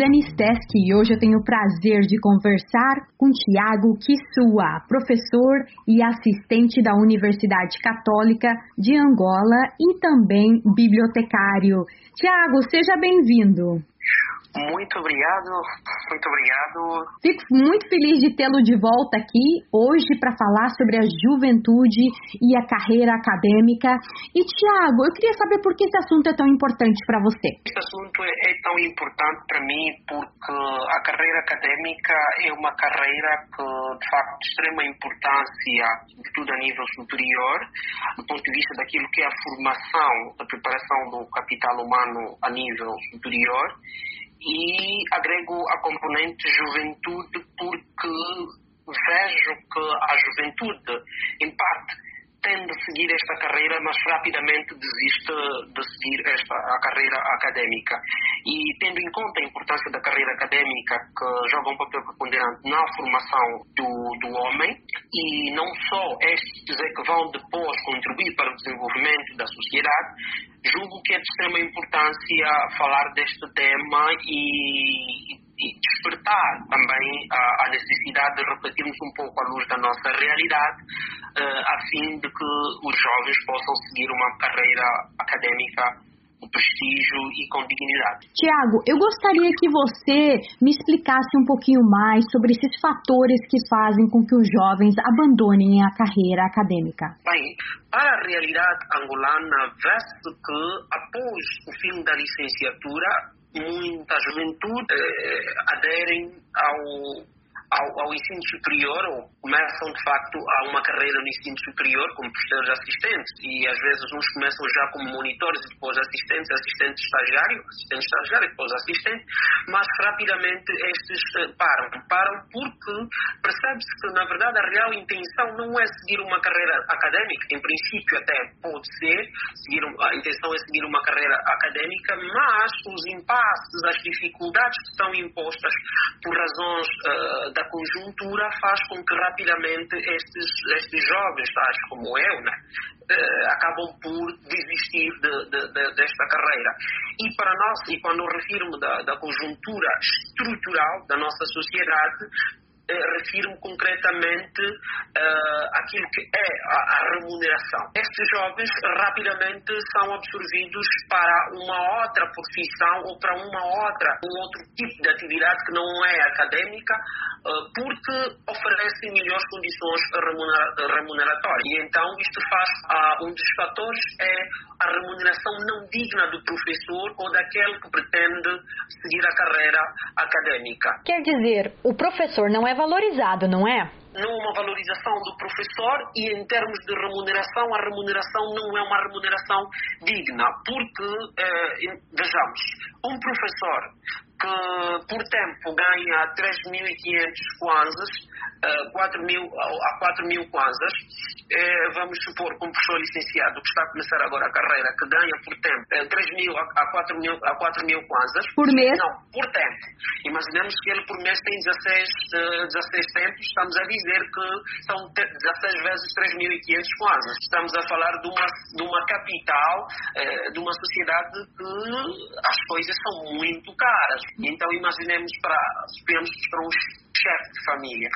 Dani Steski e hoje eu tenho o prazer de conversar com Tiago Kisua, professor e assistente da Universidade Católica de Angola e também bibliotecário. Tiago, seja bem-vindo. Muito obrigado, muito obrigado. Fico muito feliz de tê-lo de volta aqui hoje para falar sobre a juventude e a carreira acadêmica. E Tiago, eu queria saber por que esse assunto é tão importante para você. Esse assunto é, é tão importante para mim porque a carreira acadêmica é uma carreira que, de facto, de extrema importância, sobretudo a nível superior, do ponto de vista daquilo que é a formação, a preparação do capital humano a nível superior e agrego a componente juventude porque vejo que a juventude, em parte, tende a seguir esta carreira, mas rapidamente desiste de seguir esta a carreira académica. E tendo em conta a importância da carreira académica, que joga um papel preponderante na formação do, do homem, e não só estes é que vão depois contribuir para o desenvolvimento da sociedade, julgo que é de extrema importância falar deste tema e, e despertar também a, a, necessidade de refletirmos um pouco à luz da nossa realidade, uh, a fim de que os jovens possam seguir uma carreira académica com prestígio e com dignidade. Tiago, eu gostaria que você me explicasse um pouquinho mais sobre esses fatores que fazem com que os jovens abandonem a carreira acadêmica. Bem, para a realidade angolana, vê-se que após o fim da licenciatura, muita juventude eh, aderem ao ao, ao, ensino superior ou começam de facto a uma carreira no ensino superior como professores assistentes e às vezes uns começam já como monitores e depois assistentes, assistentes estagiário, assistente estagiário e depois assistente, mas rapidamente estes uh, param. Param porque percebe-se que na verdade a real intenção não é seguir uma carreira académica, em princípio até pode ser, seguir, a intenção é seguir uma carreira académica, mas os impasses, as dificuldades que são impostas por razões uh, da conjuntura faz com que rapidamente estes, estes jovens, tais como eu, né, eh, acabam por desistir de, de, de, desta carreira. E para nós, e quando refiro-me da, da conjuntura estrutural da nossa sociedade, refiro-me concretamente uh, àquilo que é a, remuneração. Estes jovens rapidamente são absorvidos para uma outra profissão ou para uma outra, um outro tipo de atividade que não é acadêmica, uh, porque oferecem melhores condições remuneratórias. E então isto faz, uh, um dos fatores é a remuneração não digna do professor ou daquele que pretende seguir a carreira acadêmica. Quer dizer, o professor não é valorizado, não é? Não uma valorização do professor e em termos de remuneração, a remuneração não é uma remuneração digna, porque, eh, vejamos, um professor que por tempo ganha 3.500 kwanzas, 4 mil, a 4 mil kwanzas, eh, vamos supor que um professor licenciado que está a começar agora a carreira, que ganha por tempo 3 eh, mil a 4 mil, a 4 mil kwanzas. Por mês? Não, por tempo. Imaginemos que ele por mês tem 16, 16 tempos, estamos a dizer que são 16 vezes 3.500 kwanzas. Estamos a falar de uma, de uma capital, eh, de uma sociedade que as coisas são muito caras. Então imaginemos para, para um chefe de família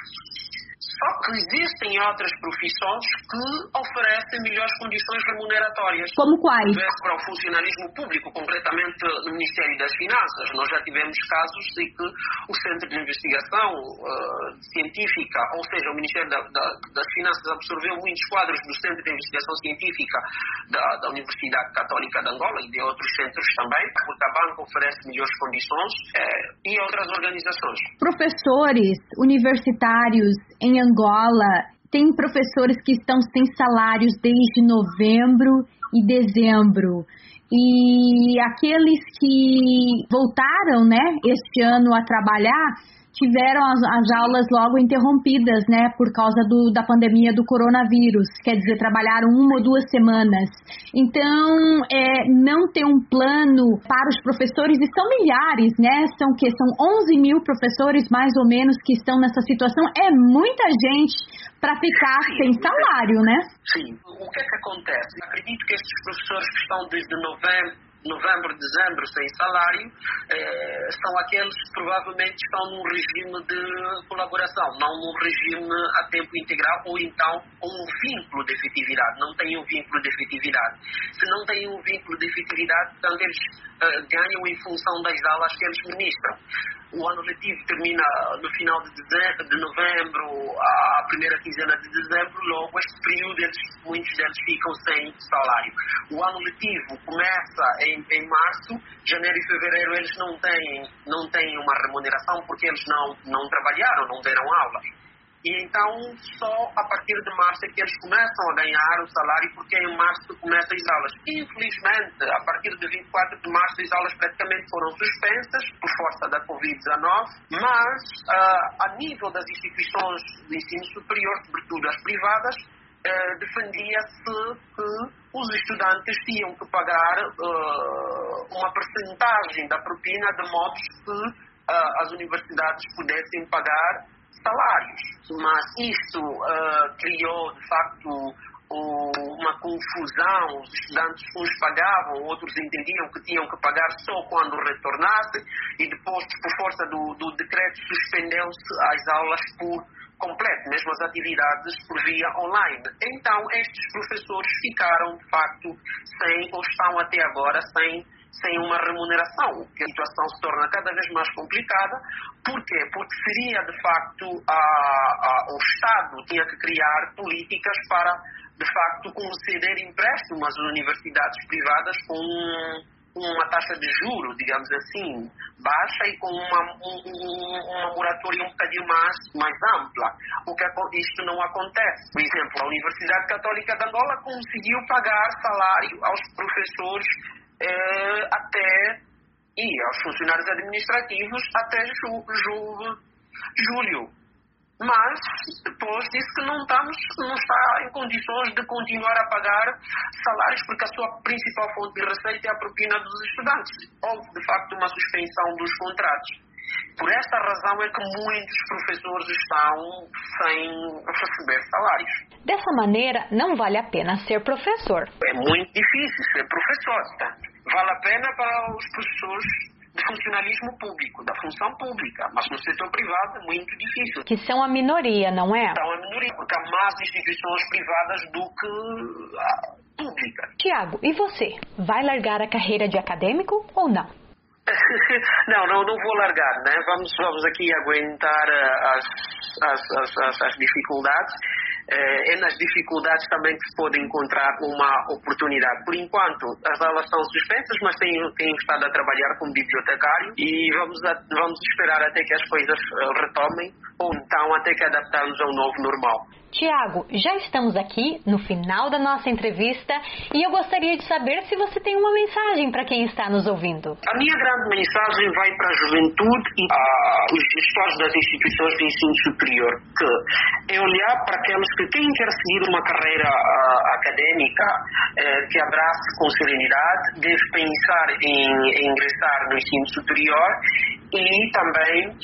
só que existem outras profissões que oferecem melhores condições remuneratórias. Como quais? Para o funcionalismo público, concretamente no Ministério das Finanças. Nós já tivemos casos de que o Centro de Investigação uh, Científica, ou seja, o Ministério da, da, das Finanças absorveu muitos quadros do Centro de Investigação Científica da, da Universidade Católica de Angola e de outros centros também. O Tabanco oferece melhores condições eh, e outras organizações. Professores universitários em Angola tem professores que estão sem salários desde novembro e dezembro. E aqueles que voltaram, né, este ano a trabalhar, tiveram as, as, aulas logo interrompidas, né, por causa do, da pandemia do coronavírus, quer dizer, trabalharam uma ou duas semanas. Então, é, não ter um plano para os professores, e são milhares, né, são que são 11 mil professores, mais ou menos, que estão nessa situação, é muita gente para ficar sem salário, né? Sim. O que é que acontece? acredito que esses professores que estão desde novembro novembro, dezembro sem salário, eh, são aqueles que provavelmente estão num regime de colaboração, não num regime a tempo integral ou então com um vínculo de efetividade. Não têm um vínculo de efetividade. Se não têm um vínculo de efetividade, portanto, eles eh, ganham em função das aulas que eles ministram o ano letivo termina no final de, dezembro, de novembro, a primeira quinzena de dezembro, logo este período eles, muitos deles ficam sem salário. O ano letivo começa em, em março, janeiro e fevereiro eles não têm, não têm uma remuneração porque eles não, não trabalharam, não deram aulas. E então, só a partir de março é que eles começam a ganhar o salário, porque em março começam as aulas. Infelizmente, a partir de 24 de março, as aulas praticamente foram suspensas por força da Covid-19, mas uh, a nível das instituições de ensino superior, sobretudo as privadas, uh, defendia-se que os estudantes tinham que pagar uh, uma percentagem da propina de modo que as universidades pudessem pagar salários. Mas isso uh, criou, de facto, uma confusão. Os estudantes, uns pagavam, outros entendiam que tinham que pagar só quando retornasse, e depois, por força do, do decreto, suspendeu-se as aulas por completo, mesmo as atividades por via online. Então, estes professores ficaram, de facto, sem, ou estão até agora, sem sem uma remuneração, que a situação se torna cada vez mais complicada. Por quê? Porque seria, de facto, a, a, o Estado tinha que criar políticas para, de facto, conceder empréstimos às universidades privadas com uma taxa de juro, digamos assim, baixa e com uma, um, uma moratoria um bocadinho mais, mais ampla. O que isto não acontece. Por exemplo, a Universidade Católica de Angola conseguiu pagar salário aos professores é, até e aos funcionários administrativos até ju, ju, julho. Mas depois disse que não, estamos, não está em condições de continuar a pagar salários porque a sua principal fonte de receita é a propina dos estudantes. Houve, de facto, uma suspensão dos contratos. Por esta razão é que muitos professores estão sem receber salários. Dessa maneira, não vale a pena ser professor. É muito difícil ser professor. Tá? Vale a pena para os professores de funcionalismo público, da função pública, mas no setor privado é muito difícil. Que são a minoria, não é? São a minoria, porque há mais instituições privadas do que a pública. Tiago, e você? Vai largar a carreira de acadêmico ou não? não, não, não vou largar, né? Vamos, vamos aqui aguentar eh, as, as, as, as dificuldades. É, nas dificuldades também que se pode encontrar uma oportunidade. Por enquanto, as aulas estão suspensas, mas tenho, tenho estado a trabalhar como bibliotecário e vamos, a, vamos esperar até que as coisas eh, retomem ou então até que adaptarmos ao novo normal. Tiago, já estamos aqui no final da nossa entrevista e eu gostaria de saber se você tem uma mensagem para quem está nos ouvindo. A minha grande mensagem vai para a juventude e para os gestores das instituições de ensino superior, que é olhar para aqueles que quem quer seguir uma carreira uh, acadêmica uh, que abrace com serenidade, deve pensar em, em ingressar no ensino superior e também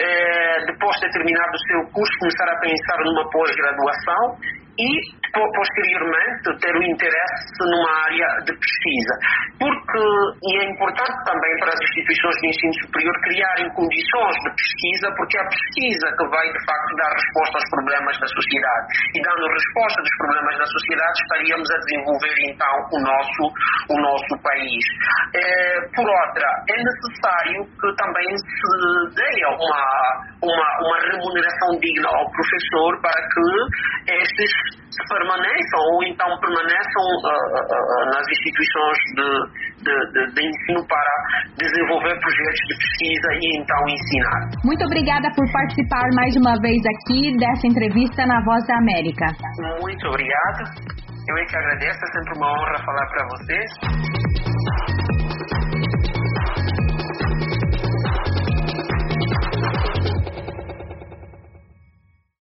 é, depois de terminar o seu curso, começar a pensar numa pós-graduação e posteriormente ter o interesse numa área de pesquisa. Porque, e é importante também para as instituições de ensino superior criarem condições de pesquisa, porque é a pesquisa que vai de facto dar resposta aos problemas da sociedade. E dando resposta dos problemas da sociedade, estaríamos a desenvolver então o nosso, o nosso país. É, por outra, é necessário que também se dê uma, uma, uma remuneração digna ao professor para que estes permaneçam ou então permaneçam uh, uh, nas instituições de, de, de, de, ensino para desenvolver projetos de pesquisa e então ensinar. Muito obrigada por participar mais uma vez aqui dessa entrevista na Voz da América. Muito obrigado. Eu é que agradeço, é sempre uma honra falar para vocês.